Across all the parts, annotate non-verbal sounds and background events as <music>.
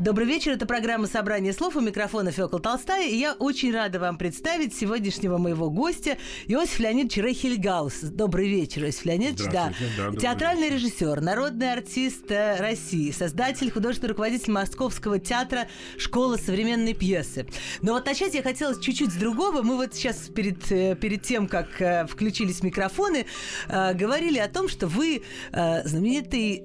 Добрый вечер, это программа «Собрание слов» у микрофона Фёкла Толстая, и я очень рада вам представить сегодняшнего моего гостя Иосиф Леонидович Рейхельгаус. Добрый вечер, Иосиф Леонидович. Да. да Театральный вечер. режиссер, народный артист э, России, создатель, художественный руководитель Московского театра «Школа современной пьесы». Но вот начать я хотела чуть-чуть с другого. Мы вот сейчас перед, э, перед тем, как э, включились микрофоны, говорили о том, что вы знаменитый,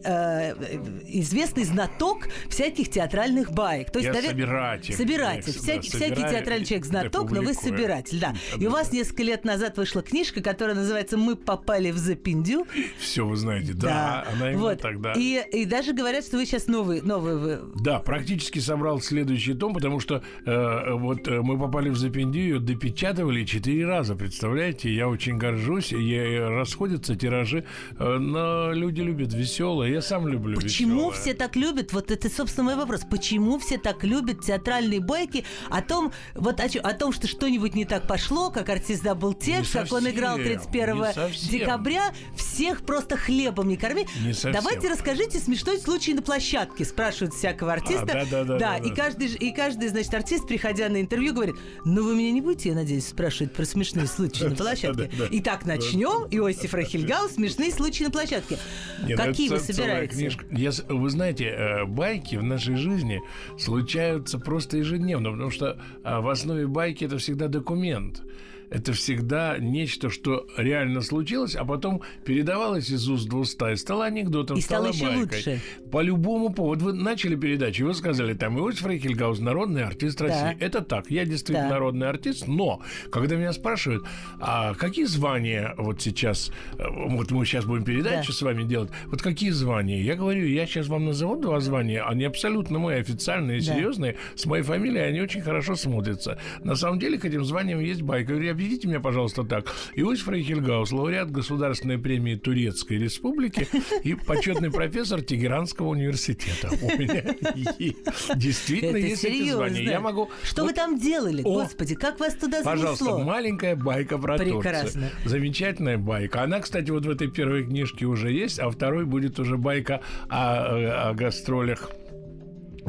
известный знаток всяких театральных театральных баек. То есть, Я навер... собиратель. Собиратель. Да, всякий, всякий театральный человек знаток, но вы собиратель, да. И у вас несколько лет назад вышла книжка, которая называется «Мы попали в Запиндю». Все вы знаете, да, да. она именно вот. тогда. И, и даже говорят, что вы сейчас новый, новый вы... Да, практически собрал следующий том, потому что э, вот э, мы попали в Запиндию, допечатывали четыре раза, представляете? Я очень горжусь, и расходятся тиражи, э, но люди любят веселое, я сам люблю Почему веселое. все так любят? Вот это, собственно, мой вопрос почему все так любят театральные байки о том, вот о, о том, что что-нибудь не так пошло, как артист забыл текст, как он играл 31 декабря, всех просто хлебом не корми. Не Давайте расскажите смешной случай на площадке, спрашивают всякого артиста. А, да, да, да, да, и каждый, и каждый, значит, артист, приходя на интервью, говорит, ну вы меня не будете, я надеюсь, спрашивать про смешные случаи на <laughs> площадке. Итак, начнем. Иосиф Рахильгау, смешные случаи на площадке. Ну Какие вы собираете? Вы знаете, э, байки в нашей жизни жизни случаются просто ежедневно, потому что а, в основе байки это всегда документ это всегда нечто, что реально случилось, а потом передавалось из уст в уста и стало анекдотом, и стало, стало байкой. лучше. По любому поводу. Вы начали передачу, и вы сказали, там, Иосиф Рейхельгаус, народный артист России. Да. Это так, я действительно да. народный артист, но когда меня спрашивают, а какие звания вот сейчас, э, вот мы сейчас будем передачу да. с вами делать, вот какие звания? Я говорю, я сейчас вам назову два звания, они абсолютно мои, официальные, да. серьезные, с моей фамилией, они очень хорошо смотрятся. На самом деле к этим званиям есть байка. Я объясните меня, пожалуйста, так. Иосиф Рейхельгаус, лауреат Государственной премии Турецкой Республики и почетный профессор Тегеранского университета. У меня <laughs> действительно есть эти звания. Я могу... Что вы там делали, господи, как вас туда занесло? Пожалуйста, маленькая байка про Прекрасно. Замечательная байка. Она, кстати, вот в этой первой книжке уже есть, а второй будет уже байка о, о гастролях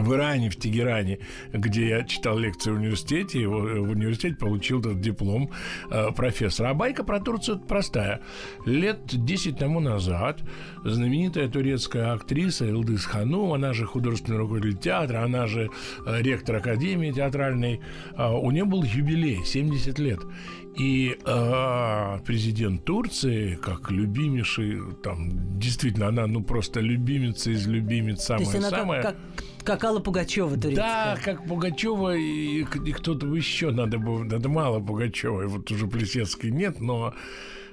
в Иране, в Тегеране, где я читал лекции в университете, в университете получил этот диплом э, профессора. А байка про Турцию простая. Лет 10 тому назад знаменитая турецкая актриса Илдыс Ханум, она же художественный руководитель театра, она же э, ректор Академии театральной, э, у нее был юбилей, 70 лет. И э, президент Турции, как любимейший, там, действительно, она, ну, просто любимица из любимец, самая-самая. Как, как как Алла Пугачева турецкая. Да, как Пугачева и, и кто-то еще надо было, надо мало Пугачевой, вот уже Плесецкой нет, но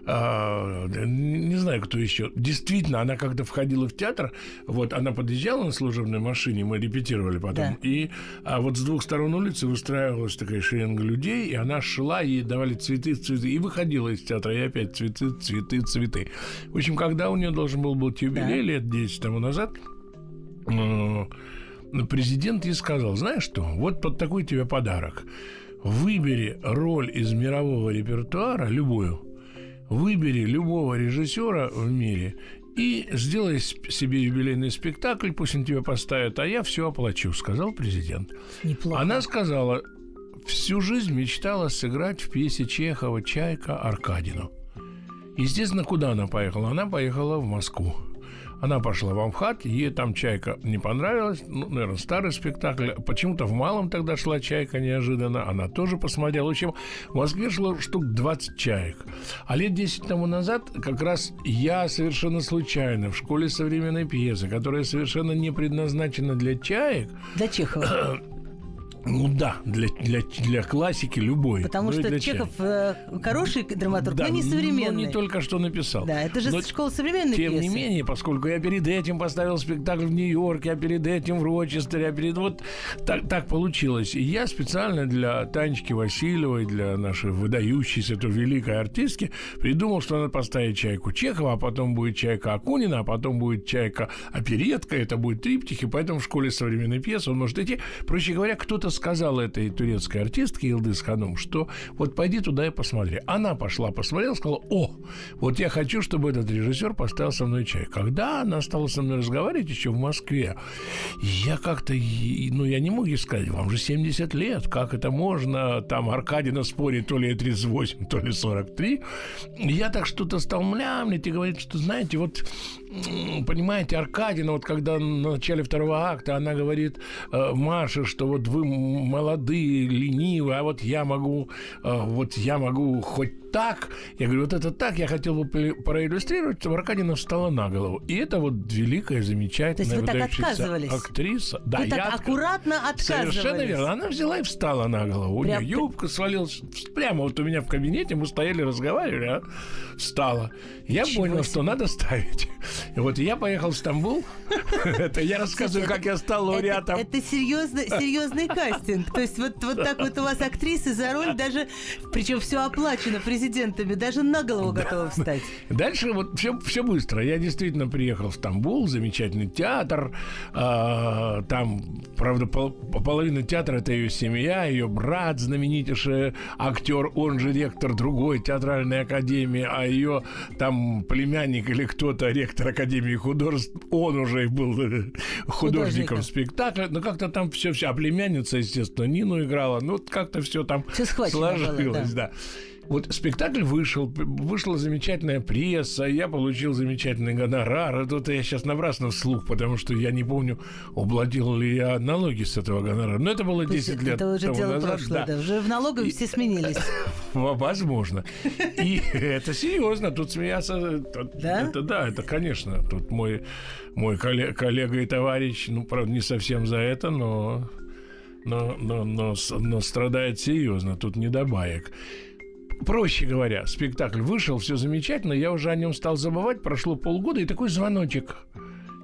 а, не знаю, кто еще. Действительно, она когда входила в театр, вот она подъезжала на служебной машине, мы репетировали потом, да. и а вот с двух сторон улицы выстраивалась такая шеренга людей, и она шла, ей давали цветы, цветы, и выходила из театра, и опять цветы, цветы, цветы. В общем, когда у нее должен был быть юбилей да. лет 10 тому назад, президент ей сказал, знаешь что, вот под такой тебе подарок. Выбери роль из мирового репертуара, любую, выбери любого режиссера в мире и сделай себе юбилейный спектакль, пусть он тебя поставит, а я все оплачу, сказал президент. Неплохо. Она сказала, всю жизнь мечтала сыграть в пьесе Чехова «Чайка» Аркадину. Естественно, куда она поехала? Она поехала в Москву. Она пошла в Амхат, ей там «Чайка» не понравилась, ну, наверное, старый спектакль. Почему-то в Малом тогда шла «Чайка» неожиданно, она тоже посмотрела. В общем, в Москве шло штук 20 «Чаек». А лет 10 тому назад как раз я совершенно случайно в школе современной пьесы, которая совершенно не предназначена для «Чаек», для Чехова <coughs> Ну да, для, для, для классики любой. Потому Ну что Чехов э, хороший драматург, Да, но не современный. но не только что написал. Да, это же Но школа современной Тем пьесы. не менее, поскольку я перед этим поставил спектакль в Нью-Йорке, а перед этим в Рочестере, а перед... Вот так, так получилось. И я специально для Танечки Васильевой, для нашей выдающейся, той великой артистки, придумал, что надо поставить чайку Чехова, а потом будет чайка Акунина, а потом будет чайка оперетка, это будет триптихи, поэтому в школе современной пьесы он может идти. Проще говоря, кто-то сказал этой турецкой артистке Илдыс Ханум, что вот пойди туда и посмотри. Она пошла, посмотрела, сказала, о, вот я хочу, чтобы этот режиссер поставил со мной чай. Когда она стала со мной разговаривать еще в Москве, я как-то, ну, я не мог ей сказать, вам же 70 лет, как это можно? Там Аркадина спорит, то ли ей 38, то ли 43. Я так что-то стал млямлить и говорить, что, знаете, вот, понимаете, Аркадина, вот когда на начале второго акта она говорит э, Маше, что вот вы молодые, ленивые, а вот я могу, э, вот я могу хоть так. Я говорю, вот это так, я хотел бы проиллюстрировать, чтобы Аркадина встала на голову. И это вот великая, замечательная, То есть вы так отказывались? актриса. Да, Вы так я аккуратно отказывались. Совершенно верно. Она взяла и встала на голову. У Прям нее юбка свалилась. Прямо вот у меня в кабинете мы стояли, разговаривали, а встала. Я Ничего понял, себе. что надо ставить. И вот я поехал в Стамбул. Это я рассказываю, как я стал лауреатом. Это, серьезный, кастинг. То есть вот, так вот у вас актрисы за роль даже, причем все оплачено президентами, даже на голову готовы встать. Дальше вот все, все быстро. Я действительно приехал в Стамбул, замечательный театр. А, там, правда, пол- половина театра это ее семья, ее брат, знаменитейший актер, он же ректор другой театральной академии, а ее там племянник или кто-то, ректор Академии художеств, он уже был э, <laughs> художником Художником. спектакля. Ну, как-то там все, все. А племянница, естественно, Нину играла. Ну, как-то все там Всё схвачено было, сложилось, да. да. Вот спектакль вышел, вышла замечательная пресса, я получил замечательный гонорар. Это вот я сейчас напрасно вслух, потому что я не помню, уплатил ли я налоги с этого гонорара. Но это было То есть 10 лет это уже тому дело назад. прошлое, да. да. Уже в налоговой все сменились. <laughs> Возможно. И это серьезно, тут смеяться... тут- Да? Это да, это, конечно. Тут мой, мой колле- коллега и товарищ, ну, правда, не совсем за это, но, но, но, но, но страдает серьезно, тут не до баек. Проще говоря, спектакль вышел, все замечательно, я уже о нем стал забывать, прошло полгода, и такой звоночек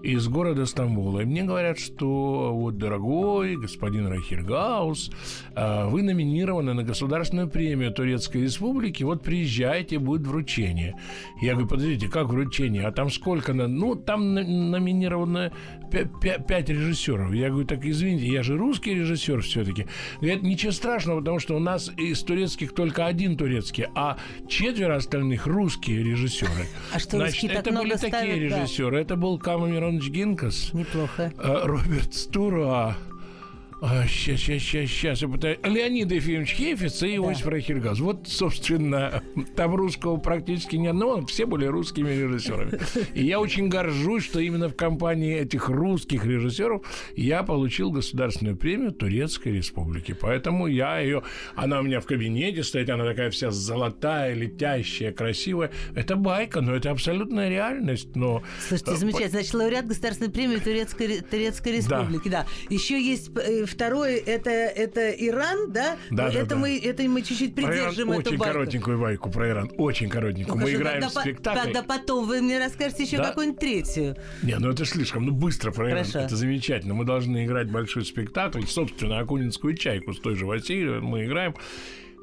из города Стамбула. И мне говорят, что вот, дорогой господин Рахиргаус, а, вы номинированы на государственную премию Турецкой Республики, вот приезжайте, будет вручение. Я говорю, подождите, как вручение? А там сколько? на- Ну, там номинировано пя- пя- пять режиссеров. Я говорю, так извините, я же русский режиссер все-таки. Говорят, ничего страшного, потому что у нас из турецких только один турецкий, а четверо остальных русские режиссеры. А что, так это были такие режиссеры. Это был Камеронович Гинкас, Неплохо. э, Роберт Стура, сейчас, сейчас, сейчас, сейчас, я пытаюсь. Леонид Ефимович Хефиц и Иосиф Рахильгаз. Вот, собственно, <laughs> там русского практически ни одного, все были русскими режиссерами. И я очень горжусь, что именно в компании этих русских режиссеров я получил государственную премию Турецкой Республики. Поэтому я ее... Она у меня в кабинете стоит, она такая вся золотая, летящая, красивая. Это байка, но это абсолютная реальность. Но Слушайте, э, замечательно. Значит, лауреат Государственной премии Турецкой, Ре- Турецкой Республики. Да. Еще есть второй, это, это Иран, да? Да, да, это, да. Мы, это мы чуть-чуть Про Иран придержим эту очень байку. коротенькую байку про Иран. Очень коротенькую. Ну, Мы хорошо, играем тогда, в спектакль. Тогда потом вы мне расскажете еще Да? какую-нибудь третью. Не, ну это слишком. Ну быстро про Иран. Хорошо. Это замечательно. Мы должны играть большой спектакль. Собственно, Акунинскую чайку с той же Васильевой мы играем.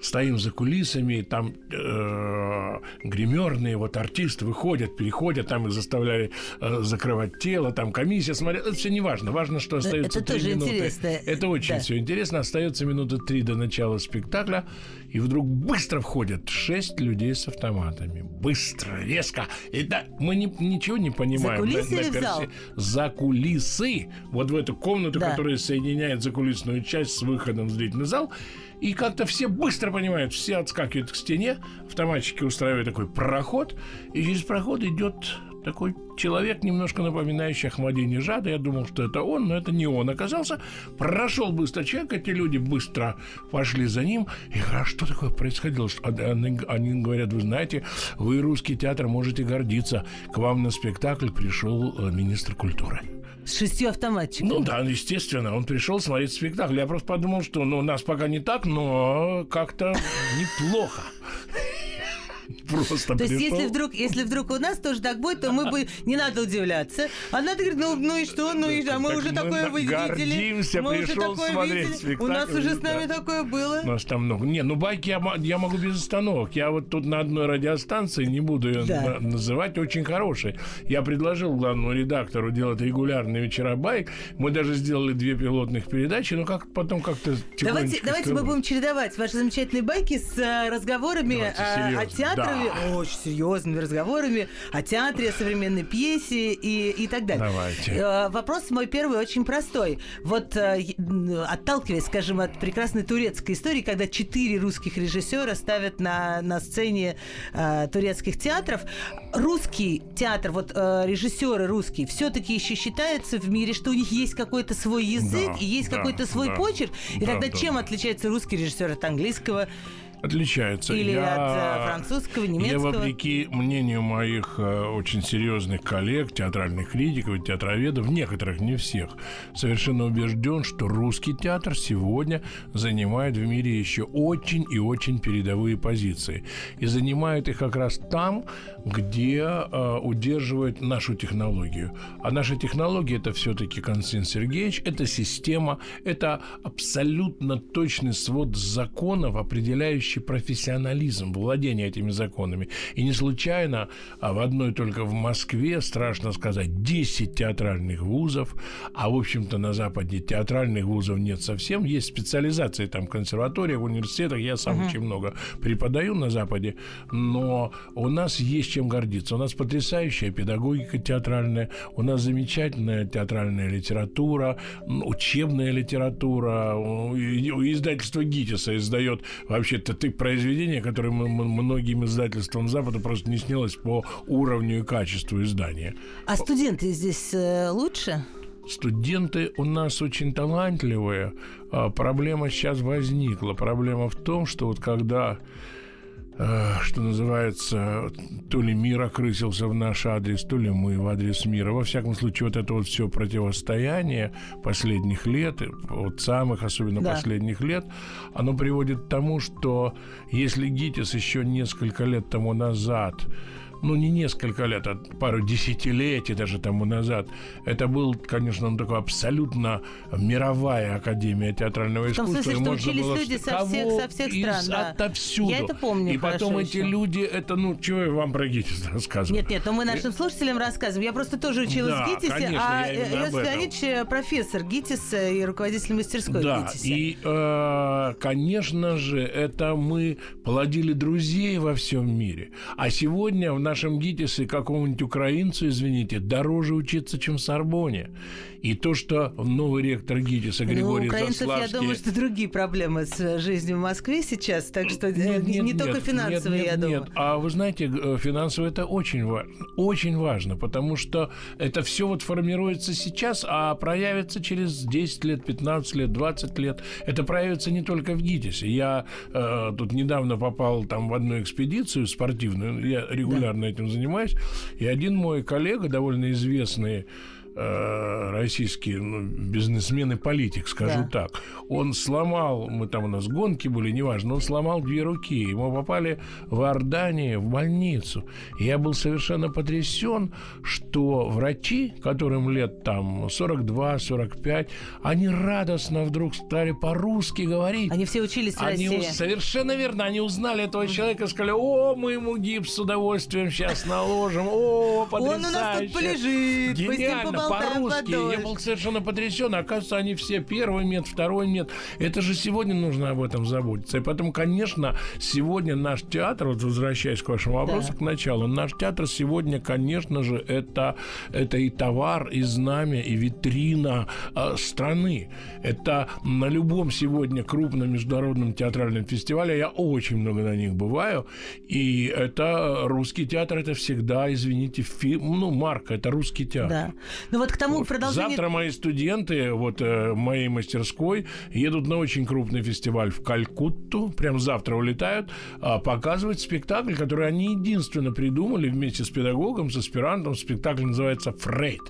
Стоим за кулисами, там э, гримерные вот артисты выходят, переходят, там их заставляли э, закрывать тело, там комиссия смотрит. Это все не важно. Важно, что остается это три тоже минуты. интересно. Это очень Да. все интересно. Остается минуты три до начала спектакля, и вдруг быстро входят шесть людей с автоматами. Быстро, резко. И да, мы не- ничего не понимаем. кулисы или в зал? За кулисы. Вот в эту комнату, Да. которая соединяет закулисную часть с выходом в зрительный зал. И как-то все быстро понимают, все отскакивают к стене, автоматчики устраивают такой проход, и через проход идет такой человек, немножко напоминающий Ахмадинежада. Я думал, что это он, но это не он оказался. Прошел быстро человек, эти люди быстро пошли за ним. И а что такое происходило? Они, они говорят, вы знаете, вы, русский театр, можете гордиться. К вам на спектакль пришел э, министр культуры. С шестью автоматчиками. Ну да, естественно. Он пришел смотреть спектакль. Я просто подумал, что ну, у нас пока не так, но как-то неплохо. Просто То есть, если вдруг, если вдруг у нас тоже так будет, то мы бы не надо удивляться. Она говорит, ну, ну и что, ну и что, мы уже такое видели. Мы уже такое видели. У нас уже с нами такое было. У нас там много. Не, ну байки я, могу без остановок. Я вот тут на одной радиостанции, не буду ее называть, очень хороший. Я предложил главному редактору делать регулярные вечера байк. Мы даже сделали две пилотных передачи, но как потом как-то Давайте, давайте мы будем чередовать ваши замечательные байки с э, разговорами о, о театре да. очень серьезными разговорами о театре, о современной пьесе и, и так далее. Давайте. Э, вопрос мой первый очень простой. Вот э, отталкиваясь, скажем, от прекрасной турецкой истории, когда четыре русских режиссера ставят на, на сцене э, турецких театров, русский театр, вот режиссеры русские, все-таки еще считается в мире, что у них есть какой-то свой язык да, и есть да, какой-то свой да, почерк. И да, тогда да, чем отличается русский режиссер от английского? Отличается. Или я, от э, французского, немецкого? Я, вопреки мнению моих э, очень серьезных коллег, театральных критиков и театроведов, некоторых, не всех, совершенно убежден, что русский театр сегодня занимает в мире еще очень и очень передовые позиции. И занимает их как раз там, где э, удерживает нашу технологию. А наша технология это все-таки Константин Сергеевич, это система, это абсолютно точный свод законов, определяющий профессионализм, владение этими законами. И не случайно а в одной только в Москве, страшно сказать, 10 театральных вузов, а в общем-то на Западе театральных вузов нет совсем, есть специализации там в консерваториях, в университетах, я сам uh-huh. очень много преподаю на Западе, но у нас есть чем гордиться. У нас потрясающая педагогика театральная, у нас замечательная театральная литература, учебная литература. Издательство ГИТИСа издает вообще-то ты произведения, которые многим издательствам Запада просто не снилось по уровню и качеству издания. А студенты здесь э, лучше? Студенты у нас очень талантливые. А проблема сейчас возникла. Проблема в том, что вот когда что называется, то ли мир окрысился в наш адрес, то ли мы в адрес мира. Во всяком случае, вот это вот все противостояние последних лет, вот самых особенно да. последних лет, оно приводит к тому, что если ГИТИС еще несколько лет тому назад ну, не несколько лет, а пару десятилетий даже тому назад. Это был, конечно, ну, такой абсолютно мировая академия театрального искусства. В том смысле, что учились люди со всех, со всех стран, да. Отовсюду. Я это помню И потом эти еще. люди, это, ну, чего я вам про ГИТИС рассказываю? Нет, нет, но мы нашим слушателям рассказываем. Я просто тоже училась да, в ГИТИСе, конечно, а Иосиф Леонидович э, профессор ГИТИСа и руководитель мастерской да, ГИТИСа. и, э, конечно же, это мы плодили друзей во всем мире. А сегодня в нашем ГИТИСе какому-нибудь украинцу, извините, дороже учиться, чем в Сорбоне. И то, что новый ректор ГИТИСа ну, Григорий ну, украинцев, Заславский... я думаю, что другие проблемы с жизнью в Москве сейчас, так что нет, не, нет, не только финансовые, нет, я думаю. Нет, а вы знаете, э, финансовые это очень важно. Очень важно, потому что это все вот формируется сейчас, а проявится через 10 лет, 15 лет, 20 лет. Это проявится не только в ГИТИСе. Я э, тут недавно попал там в одну экспедицию спортивную, я регулярно да. этим занимаюсь, и один мой коллега, довольно известный Э, российский ну, бизнесмен и политик, скажу да. так. Он сломал, мы там у нас гонки были, неважно, он сломал две руки. Ему попали в Иордании в больницу. И я был совершенно потрясен, что врачи, которым лет там 42-45, они радостно вдруг стали по-русски говорить. Они все учились в они России. Совершенно верно. Они узнали этого человека и сказали, о, мы ему гипс с удовольствием сейчас наложим. О, потрясающе. Он у нас тут полежит, Гениально по-русски. Я был совершенно потрясен. Оказывается, они все первый мед, второй мед. Это же сегодня нужно об этом заботиться. И поэтому, конечно, сегодня наш театр, вот возвращаясь к вашему вопросу, да. к началу, наш театр сегодня, конечно же, это, это и товар, и знамя, и витрина э, страны. Это на любом сегодня крупном международном театральном фестивале, я очень много на них бываю, и это русский театр, это всегда, извините, фильм, ну, марка, это русский театр. Да. Ну вот к тому вот. продолжение... Завтра мои студенты вот э, моей мастерской едут на очень крупный фестиваль в Калькутту, прям завтра улетают, э, показывать спектакль, который они единственно придумали вместе с педагогом, с аспирантом. Спектакль называется «Фрейд»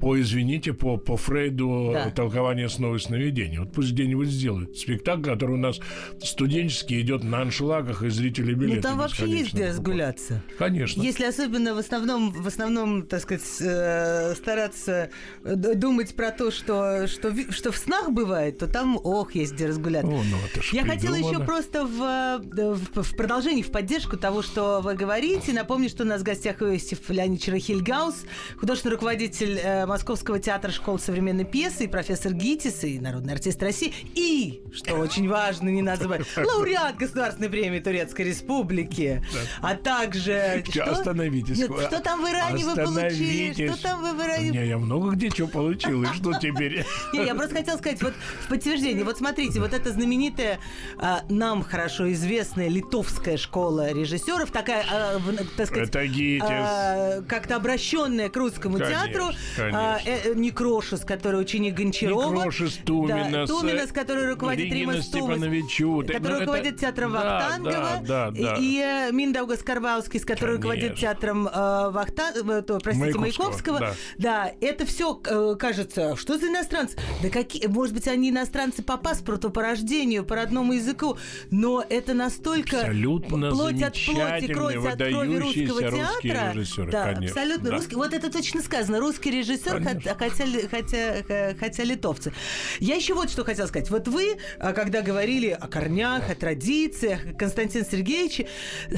по, извините, по, по Фрейду да. толкование снова и сновидения. Вот пусть где-нибудь сделают спектакль, который у нас студенческий идет на аншлагах, и зрители билеты Ну, там вообще есть где разгуляться. Конечно. Если особенно в основном, в основном, так сказать, э, стараться думать про то, что, что, что в снах бывает, то там, ох, есть где разгуляться. О, ну, это Я хотела еще просто в, в, в продолжении, в поддержку того, что вы говорите, напомню, что у нас в гостях Иосиф Леонидович Рахильгаус, художественный руководитель э, Московского театра школы современной пьесы, и профессор ГИТИС, и народный артист России, и, что очень важно, не надо забывать, <laughs> лауреат Государственной премии Турецкой Республики, а также... Что? Остановитесь. Нет, что там в Иране вы получили? Что там вы в Иране... Не, я много где чего получил, и что теперь? <laughs> Не, я просто хотела сказать, вот в подтверждение, вот смотрите, вот эта знаменитая, а, нам хорошо известная литовская школа режиссеров, такая, а, так сказать... Это ГИТИС. А, как-то обращенная к русскому театру, а, э, э, Некрошес, который ученик Гончарова. Некрошес, Туминас. Да, Туминас, который руководит Рима Степановичу. Который ну, руководит театром да, Вахтангова. Да, да, да. И э, Миндаугас Карвалскис, который Конечно. руководит театром э, Вахтангова, то, простите, Маяковского. Маяковского. Да. да, это все э, кажется, что за иностранцы? Да какие, может быть, они иностранцы по паспорту, по рождению, по родному языку, но это настолько абсолютно плоть от плоти, кровь от крови русского театра. Режиссеры, да, конечно. абсолютно да. русский. Вот это точно сказано. Русский режиссер, хотя, хотя, хотя, хотя литовцы. Я еще вот что хотела сказать. Вот вы, а, когда говорили о корнях, о традициях, Константин Сергеевич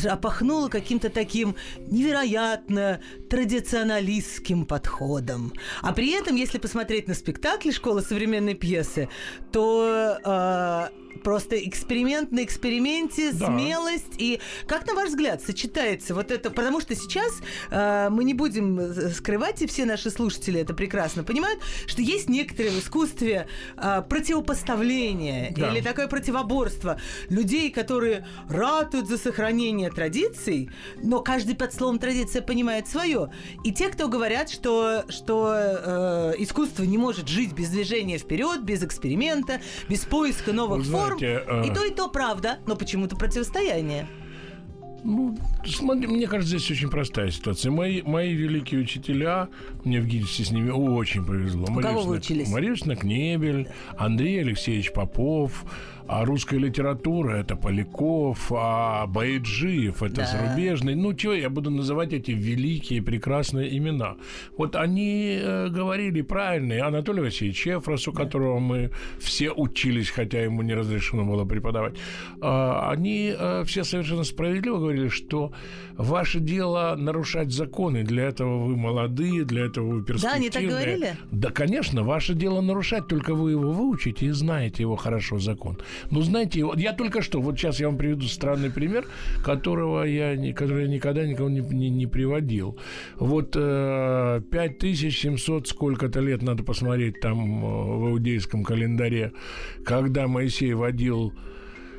опахнуло каким-то таким невероятно традиционалистским подходом. А при этом, если посмотреть на спектакли «Школа современной пьесы», то э, просто эксперимент на эксперименте, да. смелость. И как, на ваш взгляд, сочетается вот это? Потому что сейчас э, мы не будем э, скрывать, и все наши слушатели это прекрасно понимают, что есть некоторые в искусстве э, противопоставления да. или такое противоборство людей, которые ратуют за сохранение традиций, но каждый под словом традиция понимает свое. И те, кто говорят, что, что э, искусство не может жить без движения вперед, без эксперимента, без поиска новых форм, знаете, э... И то, и то правда, но почему-то противостояние. Ну, смотри, мне кажется, здесь очень простая ситуация. Мои, мои великие учителя, мне в ГИДе с ними очень повезло. У кого вы учились? Мария Кнебель, Андрей Алексеевич Попов, а русская литература это Поляков, а Байджиев это да. зарубежный. Ну, что я буду называть эти великие, прекрасные имена? Вот они э, говорили правильно. И Анатолий Васильевич Чефрос, у да. которого мы все учились, хотя ему не разрешено было преподавать, э, они э, все совершенно справедливо говорили, что ваше дело нарушать законы. Для этого вы молодые, для этого вы перспективные. Да, они так говорили? Да, конечно, ваше дело нарушать, только вы его выучите и знаете его хорошо закон. Ну, знаете, вот я только что, вот сейчас я вам приведу странный пример, которого я, который я никогда никого не, не, не приводил. Вот э, 5700 сколько-то лет, надо посмотреть там э, в иудейском календаре, когда Моисей водил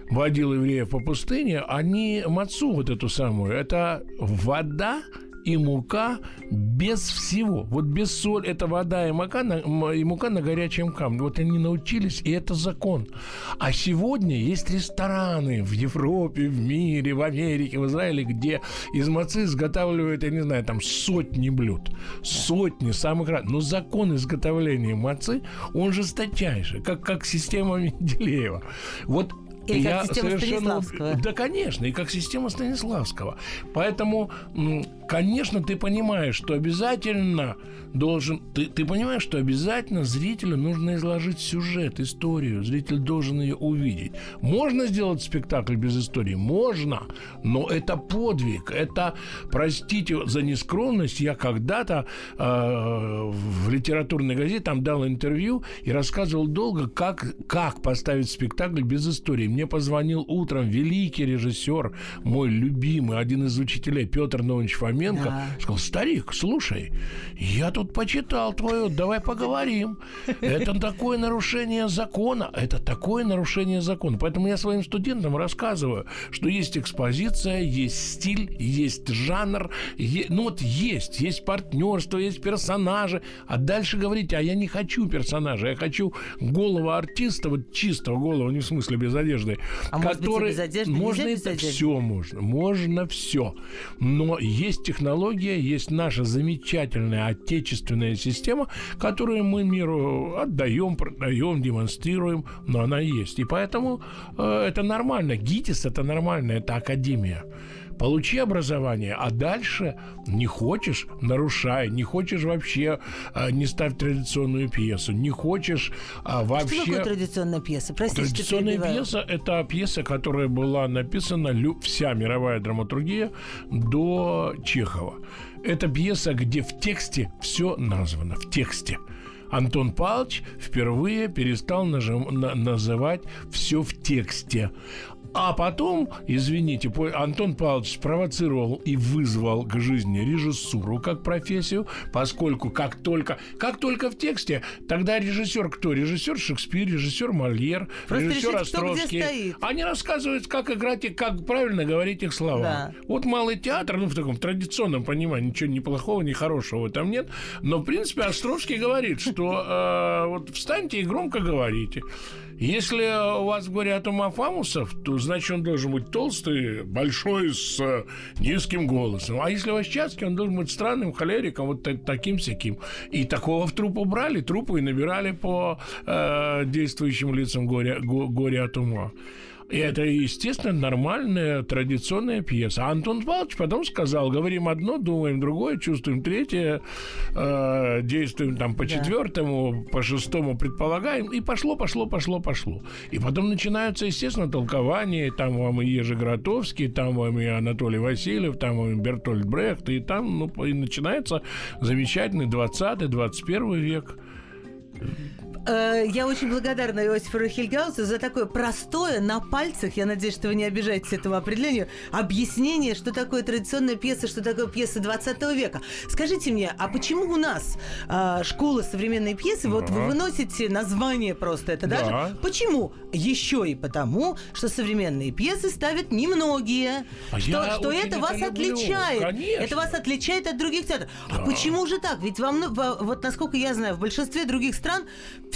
водил евреев по пустыне, они мацу вот эту самую, это вода, и мука без всего. Вот без соли, это вода и мука, на, и мука на горячем камне. Вот они научились, и это закон. А сегодня есть рестораны в Европе, в мире, в Америке, в Израиле, где из мацы изготавливают, я не знаю, там сотни блюд. Сотни самых разных. Но закон изготовления мацы, он жесточайший, как, как система <laughs> Менделеева. Вот как я система совершенно... Станиславского. Да, конечно, и как система Станиславского. Поэтому конечно, ты понимаешь, что обязательно должен... Ты, ты понимаешь, что обязательно зрителю нужно изложить сюжет, историю. Зритель должен ее увидеть. Можно сделать спектакль без истории? Можно. Но это подвиг. Это, простите за нескромность, я когда-то э, в литературной газете там дал интервью и рассказывал долго, как, как поставить спектакль без истории. Мне позвонил утром великий режиссер, мой любимый, один из учителей, Петр Нович Фоменко, да. сказал, старик, слушай, я тут почитал твое, давай поговорим. Это такое нарушение закона, это такое нарушение закона. Поэтому я своим студентам рассказываю, что есть экспозиция, есть стиль, есть жанр, е- ну вот есть, есть партнерство, есть персонажи, а дальше говорите, а я не хочу персонажа, я хочу голову артиста, вот чистого голову, не в смысле без одежды, а который... Может быть, без одежды? Можно без это одежды? все можно, можно все. Но есть технология, есть наша замечательная отечественная система, которую мы миру отдаем, продаем, демонстрируем, но она есть. И поэтому э, это нормально. ГИТИС это нормально, это академия получи образование, а дальше не хочешь, нарушай, не хочешь вообще, а, не ставь традиционную пьесу, не хочешь а, вообще... Что такое традиционная пьеса? Простите, Традиционная пьеса – это пьеса, которая была написана, вся мировая драматургия до Чехова. Это пьеса, где в тексте все названо, в тексте. Антон Павлович впервые перестал нажим, на, называть все в тексте. А потом, извините, Антон Павлович спровоцировал и вызвал к жизни режиссуру как профессию, поскольку как только, как только в тексте, тогда режиссер кто? Режиссер Шекспир, режиссер Мольер, Просто режиссер решить, Островский. Они рассказывают, как играть и как правильно говорить их слова. Да. Вот малый театр, ну, в таком традиционном понимании, ничего ни плохого, ни хорошего там нет. Но, в принципе, Островский говорит, что э, вот встаньте и громко говорите. Если у вас говорят ума фамусов, то значит он должен быть толстый, большой, с э, низким голосом. А если у вас Чацкий, он должен быть странным холериком, вот таким-сяким. И такого в трупу брали, трупу и набирали по э, действующим лицам горе, го, горе от ума. И это, естественно, нормальная традиционная пьеса. Антон Павлович потом сказал, говорим одно, думаем другое, чувствуем третье, э, действуем там по да. четвертому, по шестому предполагаем, и пошло, пошло, пошло, пошло. И потом начинаются, естественно, толкования, там вам и Ежи Гротовский, там вам и Анатолий Васильев, там вам и Бертольд Брехт, и там, ну, и начинается замечательный 20-21 век. Э, я очень благодарна Иосифу Рахильгаусу за такое простое, на пальцах, я надеюсь, что вы не обижаетесь этому определению, объяснение, что такое традиционная пьеса, что такое пьеса 20 века. Скажите мне, а почему у нас а, школа современной пьесы, вот вы выносите название просто это да. даже, почему? Еще и потому, что современные пьесы ставят немногие, а что, что это вас люблю. отличает. Конечно. Это вас отличает от других театров. А почему же так? Ведь вам, вот насколько я знаю, в большинстве других стран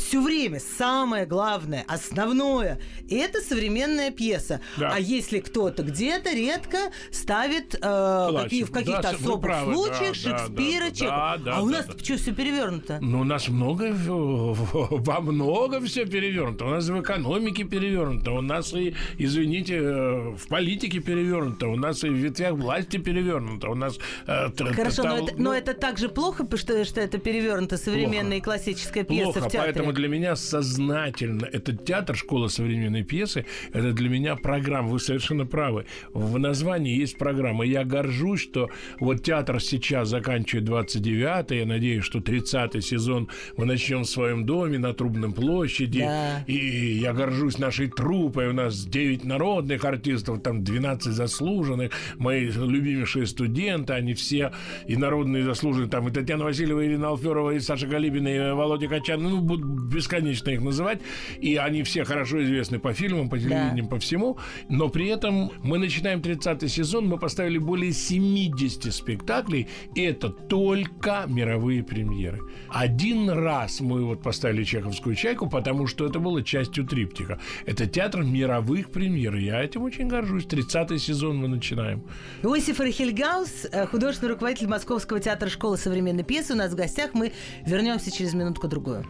все время самое главное, основное, это современная пьеса. Да. А если кто-то где-то редко ставит э, какие, в каких-то да, особых правы, случаях да, Шекспира, да, Чехова. Да, да, а у нас да, что, все перевернуто? Ну, у нас много, во много все перевернуто. У нас в экономике перевернуто, у нас и, извините, э, в политике перевернуто, у нас и в ветвях власти перевернуто, у нас... Э, Хорошо, но, это, но это так же плохо, что, что это перевернуто современная плохо. классическая пьеса плохо, в театре? поэтому для меня сознательно этот театр, школа современной пьесы, это для меня программа. Вы совершенно правы. В названии есть программа. Я горжусь, что вот театр сейчас заканчивает 29-й. Я надеюсь, что 30-й сезон мы начнем в своем доме на Трубной площади. Да. И я горжусь нашей труппой. У нас 9 народных артистов, там 12 заслуженных. Мои любимейшие студенты, они все и народные заслуженные. Там и Татьяна Васильева, и Ирина Алферова, и Саша Галибина, и Володя Качан. Ну, бесконечно их называть, и они все хорошо известны по фильмам, по телевидению, да. по всему, но при этом мы начинаем 30-й сезон, мы поставили более 70 спектаклей, и это только мировые премьеры. Один раз мы вот поставили «Чеховскую чайку», потому что это было частью триптика. Это театр мировых премьер, я этим очень горжусь. 30-й сезон мы начинаем. Иосиф Рахельгаус, э, художественный руководитель Московского театра школы современной пьесы, у нас в гостях. Мы вернемся через минутку-другую.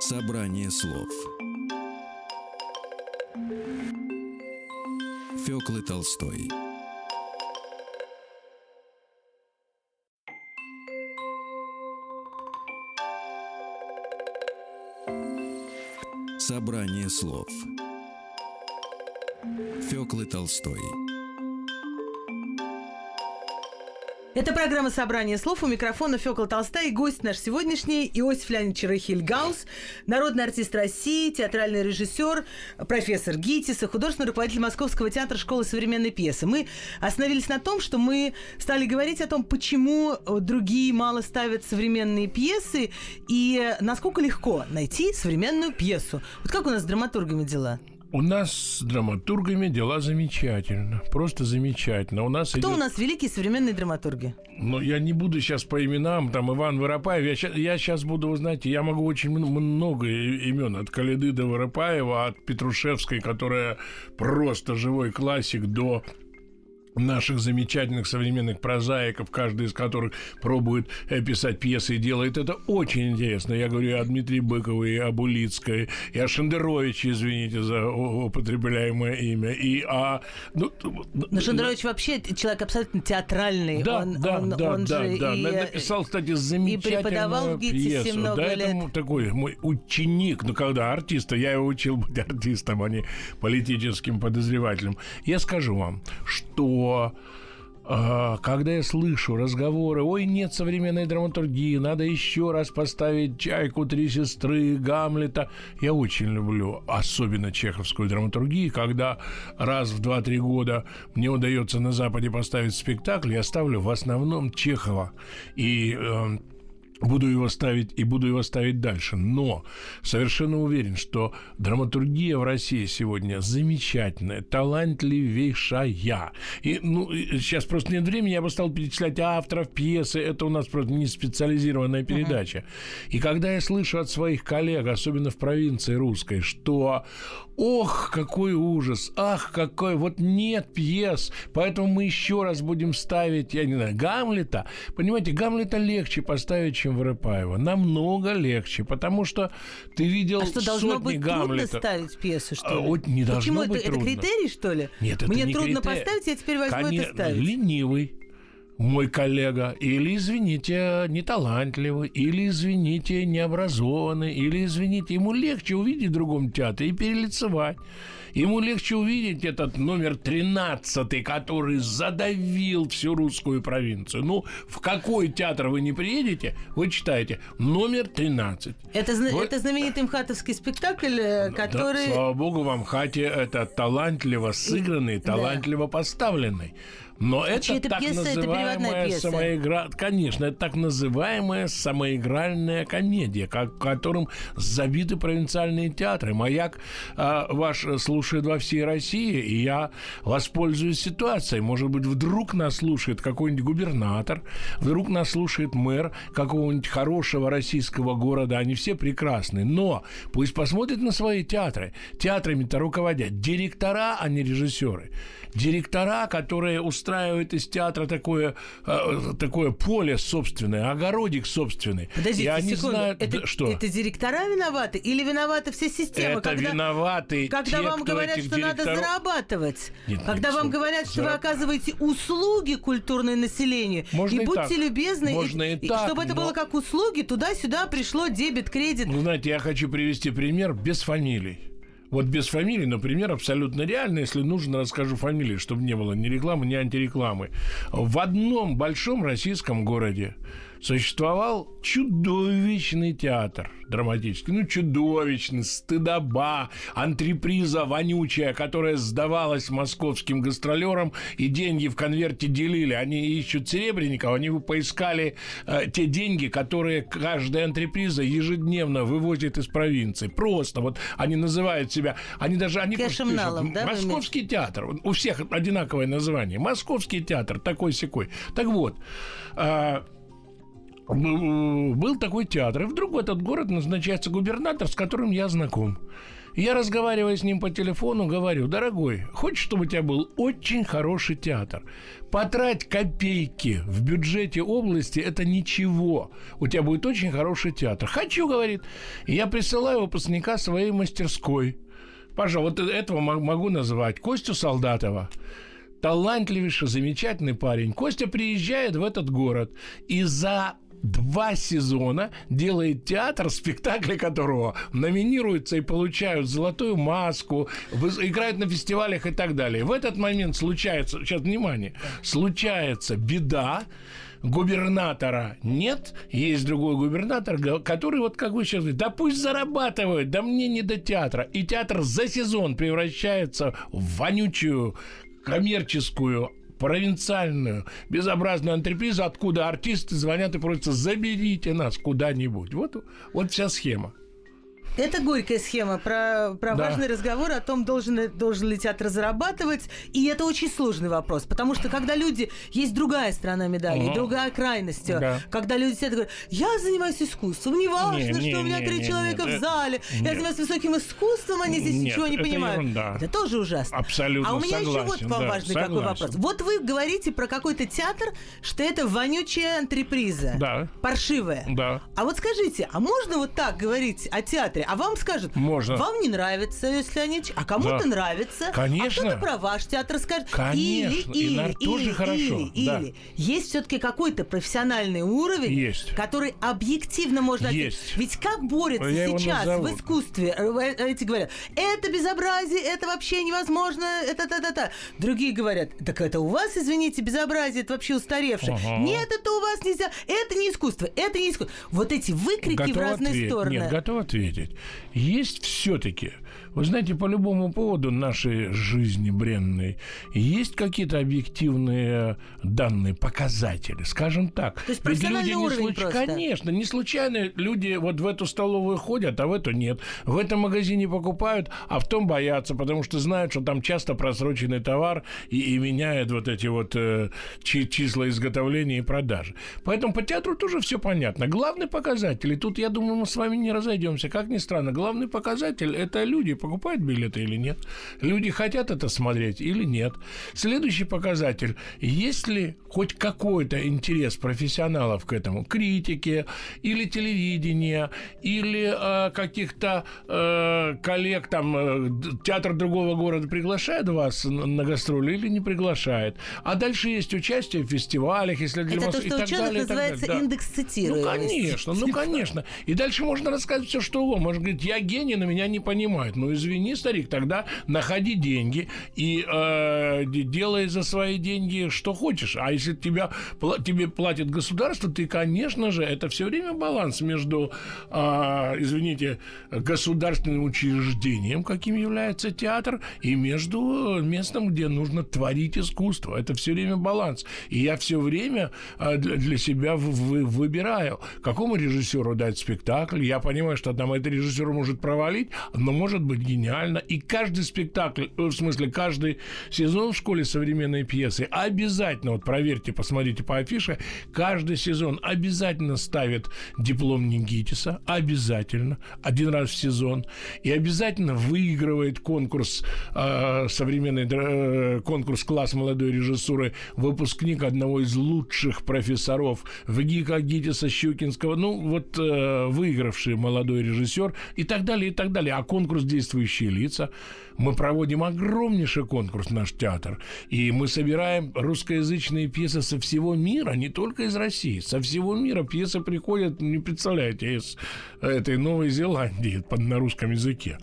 Собрание слов. Фёклы Толстой. Собрание слов. Фёклы Толстой. Это программа «Собрание слов». У микрофона Фёкла Толстая и гость наш сегодняшний Иосиф Леонидович Рахильгаус, народный артист России, театральный режиссер, профессор ГИТИСа, художественный руководитель Московского театра школы современной пьесы. Мы остановились на том, что мы стали говорить о том, почему другие мало ставят современные пьесы и насколько легко найти современную пьесу. Вот как у нас с драматургами дела? У нас с драматургами дела замечательно. Просто замечательно. У нас Кто идет... у нас великие современные драматурги? Ну, я не буду сейчас по именам, там, Иван Воропаев. Я, щас- я сейчас буду, вы знаете, я могу очень мн- много имен. От Калиды до Воропаева, от Петрушевской, которая просто живой классик, до наших замечательных современных прозаиков, каждый из которых пробует э, писать пьесы и делает это очень интересно. Я говорю и о Дмитрии Быковой, и об Улицкой, и о Шендеровиче, извините за употребляемое имя, и о... Ну, Но Шендерович вообще человек абсолютно театральный. да, он, да, он- да, он да, же да. и, Написал, кстати, преподавал замечательную в ГИТИСе пьесу. много да, лет. это такой мой ученик, ну, когда артиста, я его учил быть артистом, а не политическим подозревателем. Я скажу вам, что а, когда я слышу разговоры, ой, нет современной драматургии, надо еще раз поставить «Чайку», «Три сестры», «Гамлета», я очень люблю, особенно чеховскую драматургию, когда раз в 2-3 года мне удается на Западе поставить спектакль, я ставлю в основном Чехова. И э, Буду его ставить и буду его ставить дальше. Но совершенно уверен, что драматургия в России сегодня замечательная, талантливейшая. И ну, сейчас просто нет времени, я бы стал перечислять авторов пьесы. Это у нас просто не специализированная передача. И когда я слышу от своих коллег, особенно в провинции русской, что Ох, какой ужас! Ах, какой! Вот нет пьес, поэтому мы еще раз будем ставить, я не знаю, Гамлета. Понимаете, Гамлета легче поставить, чем Воропаева. Намного легче, потому что ты видел А что, должно сотни быть Гамлета. трудно ставить пьесу, что А, ли? вот не должно Почему быть это, трудно. это критерий, что ли? Нет, это Мне не трудно критерий. поставить, я теперь возьму Коне- это ставить. Ленивый мой коллега, или, извините, неталантливый, или, извините, необразованный, или, извините, ему легче увидеть в другом театре и перелицевать. Ему легче увидеть этот номер 13, который задавил всю русскую провинцию. Ну, в какой театр вы не приедете, вы читаете номер 13. Это, зна- Вот. это знаменитый МХАТовский спектакль, э, Да, который... слава богу, в Амхате это талантливо сыгранный, талантливо поставленный. Но это это так пьеса, это называемая пьеса. самоигра... Конечно, это так называемая самоигральная комедия, как, которым забиты провинциальные театры. Маяк а, ваш слушает во всей России, и я воспользуюсь ситуацией. Может быть, вдруг нас слушает какой-нибудь губернатор, вдруг нас слушает мэр какого-нибудь хорошего российского города. Они все прекрасны. Но пусть посмотрит на свои театры. Театрами-то руководят директора, а не режиссеры. Директора, которые устраивают из театра такое, э, такое поле собственное, огородик собственный. Подождите, и они секунду. знают, это, да, что это директора виноваты или виновата вся система? это когда... виноваты Когда те, вам говорят, что надо директоров- зарабатывать, Нет, когда нет, вам говорят, что вы Зараб- оказываете услуги культурной населению, Можно и и будьте так. любезны, Можно и так, чтобы это но- было как услуги, туда-сюда пришло дебет, кредит. Ну, знаете, я хочу привести пример без фамилий. Вот без фамилий, например, абсолютно реально, если нужно, расскажу фамилии, чтобы не было ни рекламы, ни антирекламы. В одном большом российском городе существовал чудовищный театр драматический. Ну, чудовищный, стыдоба, антреприза вонючая, которая сдавалась московским гастролерам, и деньги в конверте делили. Они ищут Серебренникова, они поискали э, те деньги, которые каждая антреприза ежедневно вывозит из провинции. Просто вот они называют себя, они даже... Они просто Кэшем пишут, налом, да, Московский театр. У всех одинаковое название. Московский театр, такой-сякой. Так вот, Б- был такой театр, и вдруг в этот город назначается губернатор, с которым я знаком. Я, разговаривая с ним по телефону, говорю, дорогой, хочешь, чтобы у тебя был очень хороший театр? Потрать копейки в бюджете области – это ничего. У тебя будет очень хороший театр. Хочу, говорит. Я присылаю выпускника своей мастерской. Пожалуйста, вот этого мо- могу назвать. Костю Солдатова талантливейший, замечательный парень. Костя приезжает в этот город и за два сезона делает театр, спектакли которого номинируются и получают золотую маску, играют на фестивалях и так далее. В этот момент случается, сейчас внимание, случается беда, губернатора нет, есть другой губернатор, который вот как вы сейчас говорите, да пусть зарабатывают, да мне не до театра. И театр за сезон превращается в вонючую коммерческую провинциальную, безобразную антрепризу, откуда артисты звонят и просят, заберите нас куда-нибудь. Вот, вот вся схема. Это горькая схема про, про да. важный разговор о том, должен, должен ли театр зарабатывать. И это очень сложный вопрос. Потому что когда люди... Есть другая сторона медали, угу. другая крайность. Да. Когда люди сидят и говорят, я занимаюсь искусством, не важно, не, не, что у меня три человека не, в зале, нет. я занимаюсь высоким искусством, они здесь нет, ничего не это понимают. Ерунда. Это тоже ужасно. Абсолютно А у меня согласен, еще вот вам да, важный согласен. какой вопрос. Вот вы говорите про какой-то театр, что это вонючая антреприза. Да. Паршивая. Да. А вот скажите, а можно вот так говорить о театре? А вам скажут, Можно. вам не нравится, если они... А кому-то Да. нравится. Конечно. А кто-то про ваш театр скажет. Конечно. Или, И или, нам или, или, хорошо. или. Да. Есть все-таки какой-то профессиональный уровень, Есть. который объективно можно... Есть. Ведь как борются Я его сейчас в искусстве? э, э, Эти говорят, это безобразие, это вообще невозможно, это та-та-та. Другие говорят, так это у вас, извините, безобразие, это вообще устаревшее. Ага. Нет, это у вас нельзя, это не искусство, это не искусство. Вот эти выкрики в Готов разные ответить. стороны. Нет, готов ответить. Есть все-таки, вы знаете, по любому поводу нашей жизни бренной, есть какие-то объективные данные, показатели, скажем так. То есть Ведь люди не уровень просто. Конечно, не случайно люди вот в эту столовую ходят, а в эту нет. В этом магазине покупают, а в том боятся, потому что знают, что там часто просроченный товар и, и меняют вот эти вот э, чи- числа изготовления и продажи. Поэтому по театру тоже все понятно. Главный показатель, и тут, я думаю, мы с вами не разойдемся, как ни странно, главный показатель – это люди, покупают билеты или нет. Люди хотят это смотреть или нет. Следующий показатель – есть ли хоть какой-то интерес профессионалов к этому, критики или телевидения, или э, каких-то э, коллег, там, э, театр другого города приглашает вас на, гастроли или не приглашает. А дальше есть участие в фестивалях, если для Это вас- то, и что так ученых далее, и так далее. называется Да. индекс Ну, цитируемости. конечно, ну, конечно. И дальше можно рассказать все, что угодно. Можно говорить, я гений, но меня не понимают. Ну, извини, старик, тогда находи деньги и э, де- делай за свои деньги, что хочешь. А если тебя, тебе платит государство, ты, конечно же, это все время баланс между, э, извините, государственным учреждением, каким является театр, и между местом, где нужно творить искусство. Это все время баланс. И я все время э, для, себя вы- выбираю, какому режиссеру дать спектакль. Я понимаю, что там этот режиссер может провалить, но может быть гениально. И каждый спектакль, э, в смысле, каждый сезон в школе современной пьесы обязательно, вот проверьте, посмотрите по афише, каждый сезон обязательно ставит диплом Никитиса, обязательно, один раз в сезон, и обязательно выигрывает конкурс э, современный э, конкурс класс молодой режиссуры выпускник одного из лучших профессоров ВГИКа Гитиса Щукинского, ну вот э, выигравший молодой режиссер и так далее, и так далее. А конкурс «Действующие лица» мы проводим огромнейший конкурс наш театр, и мы собираем русскоязычные пьесы со всего мира, не только из России, со всего мира пьесы приходят, не представляете, из этой Новой Зеландии под, на русском языке.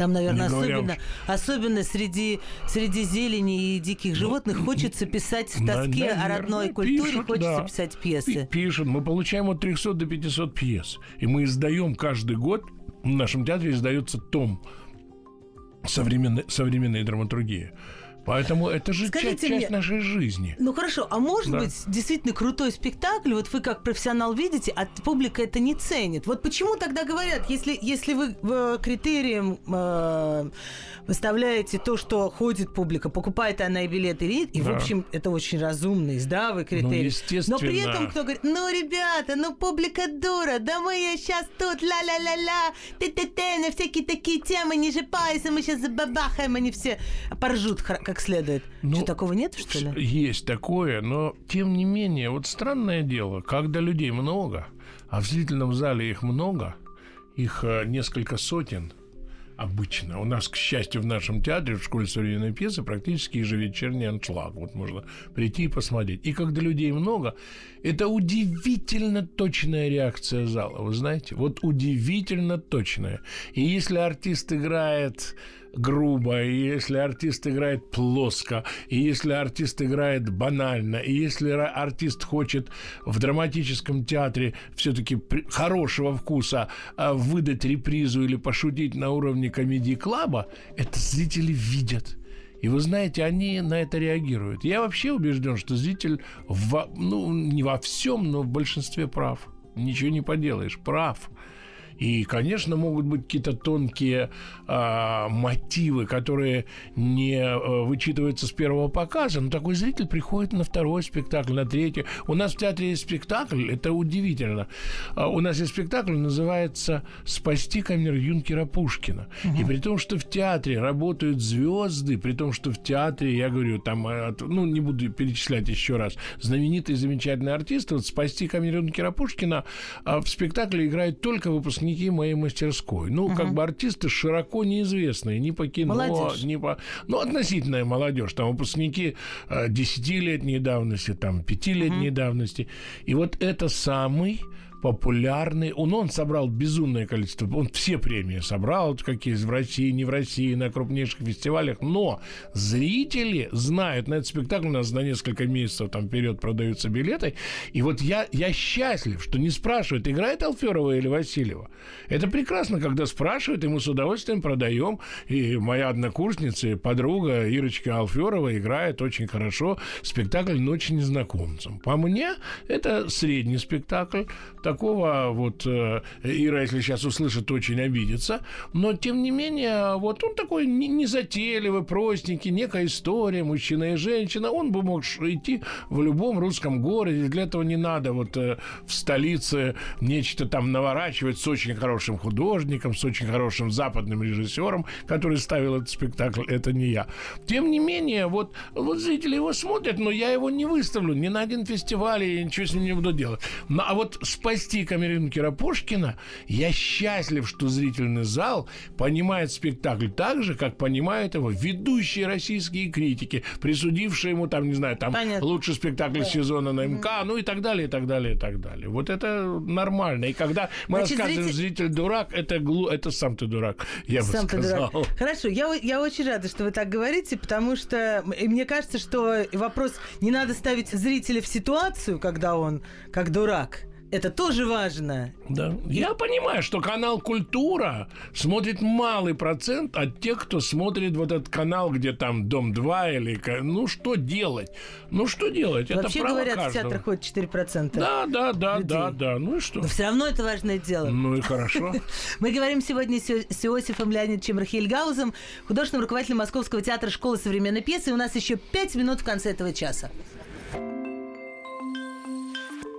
Там, наверное, Не говоря особенно, особенно среди, среди зелени и диких животных хочется писать в тоске о наверное, родной культуре, пишут, хочется да. писать Пи- пьесы. Пишут. Мы получаем от 300 до 500 пьес. И мы издаем каждый год, в нашем театре издается том современной, современной драматургии. Поэтому это же Скажите часть, часть мне, нашей жизни. Ну хорошо, а может Да. быть действительно крутой спектакль, вот вы как профессионал видите, а публика это не ценит. Вот почему тогда говорят, если, если вы э, критерием э, выставляете то, что ходит публика, покупает она и билеты или нет, и в Да. общем это очень разумный, здравый критерий. естественно. Но при этом кто говорит, ну ребята, ну публика дура, да мы сейчас тут ла-ла-ла-ла, ты-ты-ты, на всякие такие темы не жипайся, мы сейчас забабахаем, они все поржут как следует. Ну, что, такого нет, что ли? Есть такое, но тем не менее, вот странное дело, когда людей много, а в зрительном зале их много, их э, несколько сотен, обычно. У нас, к счастью, в нашем театре, в школе современной пьесы практически ежевечерний аншлаг. Вот можно прийти и посмотреть. И когда людей много, это удивительно точная реакция зала. Вы знаете, вот удивительно точная. И если артист играет грубо, и если артист играет плоско, и если артист играет банально, и если артист хочет в драматическом театре все-таки хорошего вкуса а, выдать репризу или пошутить на уровне комедии-клаба, это зрители видят. И вы знаете, они на это реагируют. Я вообще убежден, что зритель, во, ну, не во всем, но в большинстве прав. Ничего не поделаешь, прав. И, конечно, могут быть какие-то тонкие э, мотивы, которые не э, вычитываются с первого показа, но такой зритель приходит на второй спектакль, на третий. У нас в театре есть спектакль, это удивительно. Э, у нас есть спектакль, называется «Спасти камер Юнкера Пушкина». Угу. И при том, что в театре работают звезды, при том, что в театре, я говорю, там, ну, не буду перечислять еще раз, знаменитые замечательные артисты, вот «Спасти камер Юнкера Пушкина» в спектакле играют только выпускники выпускники моей мастерской. Ну, угу. как бы артисты широко неизвестные ни по кино, молодежь. ни по... Ну, относительная молодежь. Там выпускники э, десятилетней давности, там, пятилетней угу. давности. И вот это самый популярный. Он, он собрал безумное количество, он все премии собрал, какие в России, не в России, на крупнейших фестивалях, но зрители знают, на этот спектакль у нас на несколько месяцев там вперед продаются билеты, и вот я, я счастлив, что не спрашивают, играет Алферова или Васильева. Это прекрасно, когда спрашивают, и мы с удовольствием продаем, и моя однокурсница и подруга Ирочка Алферова играет очень хорошо спектакль «Ночь незнакомцам». По мне, это средний спектакль, такого вот э, Ира, если сейчас услышит, очень обидится. Но, тем не менее, вот он такой незатейливый, простенький, некая история, мужчина и женщина. Он бы мог идти в любом русском городе. Для этого не надо вот э, в столице нечто там наворачивать с очень хорошим художником, с очень хорошим западным режиссером, который ставил этот спектакль. Это не я. Тем не менее, вот, вот зрители его смотрят, но я его не выставлю ни на один фестиваль, и ничего с ним не буду делать. Ну, а вот спасибо спасти Камерюнкера Пушкина, я счастлив, что зрительный зал понимает спектакль так же, как понимают его ведущие российские критики, присудившие ему там, не знаю, там Понятно. лучший спектакль да. сезона на МК, ну и так далее, и так далее, и так далее. Вот это нормально. И когда мы Значит, рассказываем зритель... зритель дурак, это глу... это сам ты дурак, я сам бы сказал. Дурак. Хорошо, я, я очень рада, что вы так говорите, потому что мне кажется, что вопрос не надо ставить зрителя в ситуацию, когда он как дурак. Это тоже важно. Да. Я понимаю, что канал «Культура» смотрит малый процент от тех, кто смотрит вот этот канал, где там «Дом-2» или... Ну, что делать? Ну, что делать? Вообще это говорят, каждого. в театр ходит 4% Да, да, да, людей. да, да. Ну и что? Но все равно это важное дело. Ну и хорошо. <laughs> Мы говорим сегодня с Иосифом Леонидовичем Рахельгаузом, художественным руководителем Московского театра школы современной пьесы. И у нас еще пять минут в конце этого часа.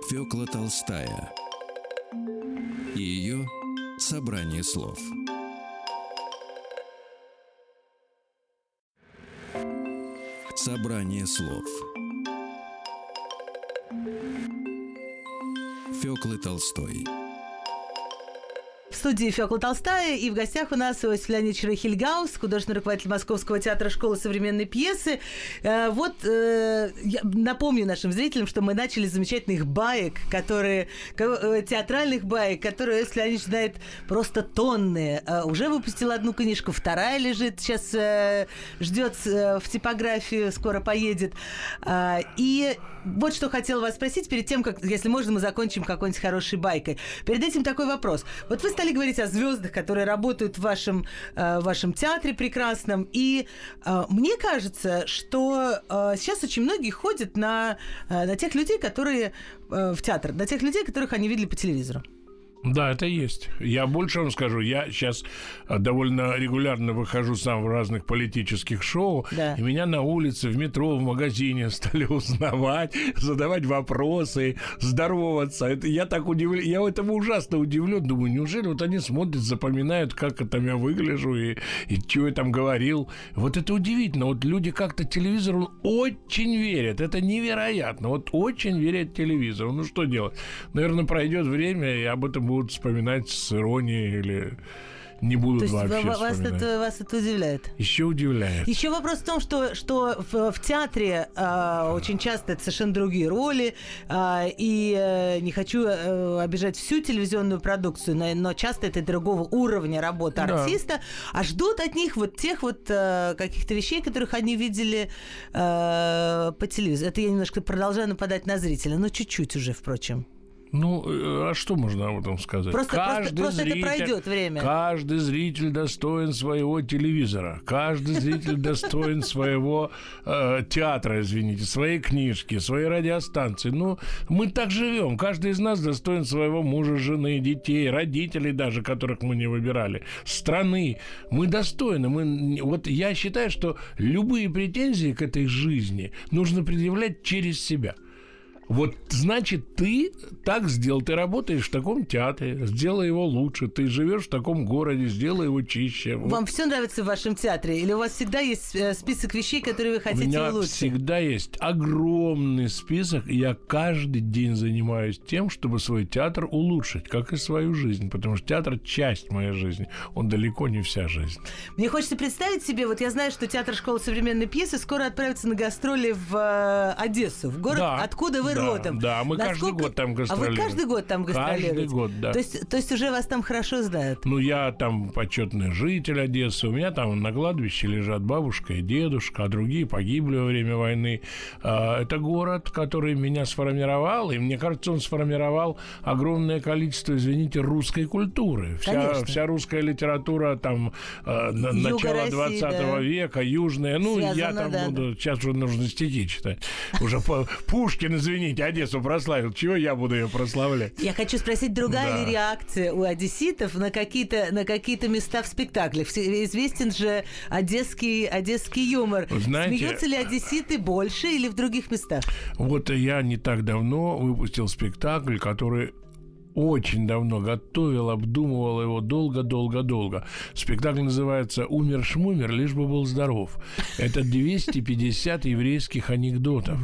Фёкла Толстая и ее собрание слов. Собрание слов Фёклы Толстой студии Фёкла Толстая, и в гостях у нас Иосиф Леонидович Рахильгаус, художественный руководитель Московского театра школы современной пьесы. Э, вот э, я напомню нашим зрителям, что мы начали с замечательных баек, которые, э, театральных баек, которые Иосиф Леонидович знает просто тонны. Уже выпустил одну книжку, вторая лежит, сейчас ждет в типографию, скоро поедет. И вот что хотела вас спросить перед тем, как, если можно, мы закончим какой-нибудь хорошей байкой. Перед этим такой вопрос. Вот вы стали говорить о звездах, которые работают в вашем, э, вашем театре прекрасном, и э, мне кажется, что э, сейчас очень многие ходят на, э, на тех людей, которые э, в театр, на тех людей, которых они видели по телевизору. Да, это есть. Я больше вам скажу. Я сейчас э, довольно регулярно выхожу сам в разных политических шоу, да. и меня на улице, в метро, в магазине <laughs> стали узнавать, задавать вопросы, здороваться. Это, я так удивлен. Я этому ужасно удивлен. Думаю, неужели вот они смотрят, запоминают, как это я выгляжу и, и что я там говорил. Вот это удивительно. Вот люди как-то телевизору очень верят. Это невероятно. Вот очень верят телевизору. Ну что делать? Наверное, пройдет время, и об этом будут вспоминать с иронией или не будут То вообще ва- вас вспоминать. это, вас это удивляет? Еще удивляет. Еще вопрос в том, что, что в, в театре а, очень часто это совершенно другие роли, а, и э, не хочу э, обижать всю телевизионную продукцию, но, но часто это другого уровня работы Да. артиста, а ждут от них вот тех вот э, каких-то вещей, которых они видели э, по телевизору. Это я немножко продолжаю нападать на зрителя, но чуть-чуть уже, впрочем. Ну, э, а что можно об этом сказать? Просто, просто, просто это пройдет время. Каждый зритель достоин своего телевизора. Каждый зритель достоин своего э, театра, извините, своей книжки, своей радиостанции. Ну, мы так живем. Каждый из нас достоин своего мужа, жены, детей, родителей даже, которых мы не выбирали, страны. Мы достойны. Мы... Вот я считаю, что любые претензии к этой жизни нужно предъявлять через себя. Вот, значит, ты так сделал, ты работаешь в таком театре, сделай его лучше, ты живешь в таком городе, сделай его чище. Вот. Вам все нравится в вашем театре? Или у вас всегда есть э, список вещей, которые вы У хотите меня улучшить? всегда есть огромный список, и я каждый день занимаюсь тем, чтобы свой театр улучшить, как и свою жизнь, потому что театр – часть моей жизни, он далеко не вся жизнь. Мне хочется представить себе, вот я знаю, что театр школы современной пьесы скоро отправится на гастроли в э, Одессу, в город, Да, откуда вы да, родом. да, мы каждый Насколько- год там А вы гастролируем. каждый год там гастролируете? Каждый год, да. То есть, то есть уже вас там хорошо знают? Ну, я там почетный житель Одессы. У меня там на кладбище лежат бабушка и дедушка, а другие погибли во время войны. А, Это город, который меня сформировал, и мне кажется, он сформировал огромное количество, извините, русской культуры. Вся, Конечно. вся русская литература там Юга начала России, 20 да. века, южная. Ну, я Связано, там да, буду... Сейчас уже нужно стихи читать. Уже Пушкин, извините, Одессу прославил. Чего я буду ее прославлять? Я хочу спросить, другая Да. ли реакция у одесситов на какие-то на какие-то места в спектаклях? Известен же одесский, одесский юмор. Знаете- Смеются ли одесситы больше или в других местах? Вот я не так давно выпустил спектакль, который очень давно готовил, обдумывал его долго-долго-долго. Спектакль называется «Умер шмумер, лишь бы был здоров». Это 250 еврейских анекдотов,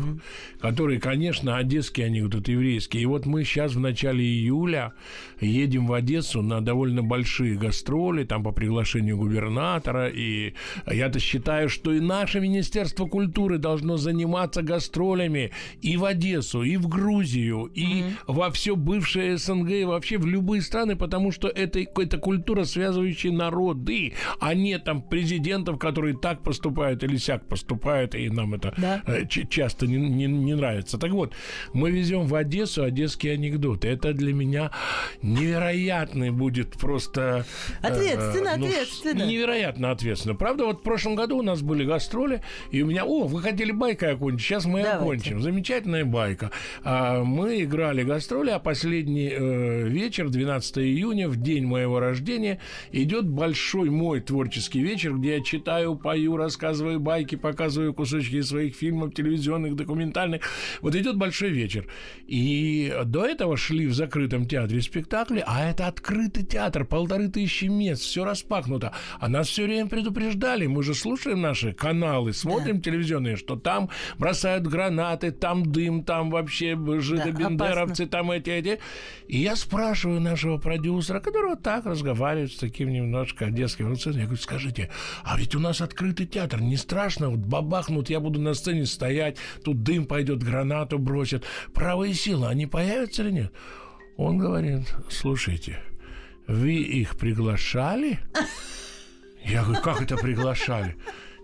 которые, конечно, одесские анекдоты еврейские. И вот мы сейчас в начале июля едем в Одессу на довольно большие гастроли, там по приглашению губернатора. И я-то считаю, что и наше Министерство культуры должно заниматься гастролями и в Одессу, и в Грузию, и во все бывшее СНГ, и вообще в любые страны, потому что это, это культура, связывающая народы, а не там президентов, которые так поступают или сяк поступают, и нам это Да. э, часто не, не- не нравится. Так вот, мы везем в Одессу одесские анекдоты. Это для меня невероятный будет просто... э, Ответственно, ну, ответственно. Невероятно ответственно. Правда, вот в прошлом году у нас были гастроли, и у меня... О, вы хотели байкой окончить? Сейчас мы Давайте. окончим. Замечательная байка. А, мы играли гастроли, а последний э, вечер, 12 июня, в день моего рождения, идет большой мой творческий вечер, где я читаю, пою, рассказываю байки, показываю кусочки из своих фильмов, телевизионных, документальных. Вот идет большой вечер. И до этого шли в закрытом театре спектакли, а это открытый театр, полторы тысячи мест, все распахнуто. А нас все время предупреждали. Мы же слушаем наши каналы, смотрим телевизионные, что там бросают гранаты, там дым, там вообще жидобендеровцы, там эти, эти. И я спрашиваю нашего продюсера, которого так разговаривает с таким немножко одесским акцентом, я говорю, скажите, а ведь у нас открытый театр, не страшно, вот бабахнут, я буду на сцене стоять, тут дым пойдет, гранату бросят. Правые силы, они появятся или нет? Он говорит, слушайте, вы их приглашали? Я говорю, как это приглашали?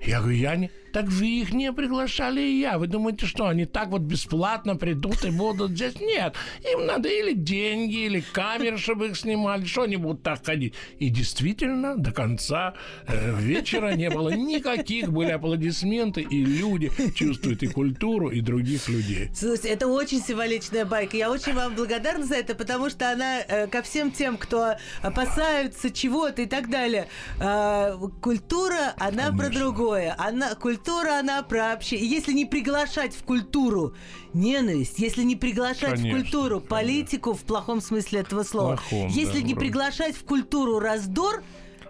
Я говорю, я не... Так вы их не приглашали и я. Вы думаете, что они так вот бесплатно придут и будут здесь? Нет. Им надо или деньги, или камеры, чтобы их снимали. Что они будут так ходить? И действительно, до конца э, вечера не было никаких. Были аплодисменты, и люди чувствуют и культуру, и других людей. Слушайте, это очень символичная байка. Я очень вам благодарна за это, потому что она э, ко всем тем, кто опасаются чего-то и так далее. Э, культура, она про Конечно. другое. Она, культура, она про общение. Если не приглашать в культуру ненависть, если не приглашать Конечно, в культуру конечно. политику в плохом смысле этого слова, Плохом, если да, не вроде. приглашать в культуру раздор,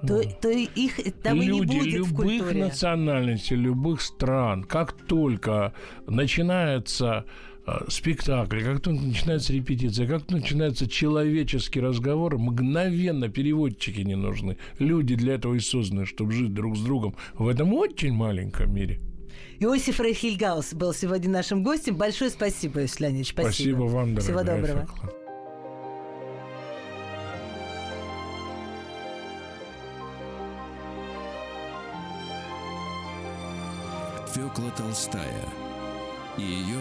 то, то их там и не Люди будет в любых культуре. национальностей, любых стран, как только начинается а, спектакль, как только начинается репетиция, как начинается человеческий разговор, мгновенно переводчики не нужны. Люди для этого и созданы, чтобы жить друг с другом в этом очень маленьком мире. Иосиф Рейхельгаус был сегодня нашим гостем. Большое спасибо, Иосиф Леонидович. Спасибо. Спасибо вам, дорогая Всего доброго. Фекла. Фёкла Толстая и ее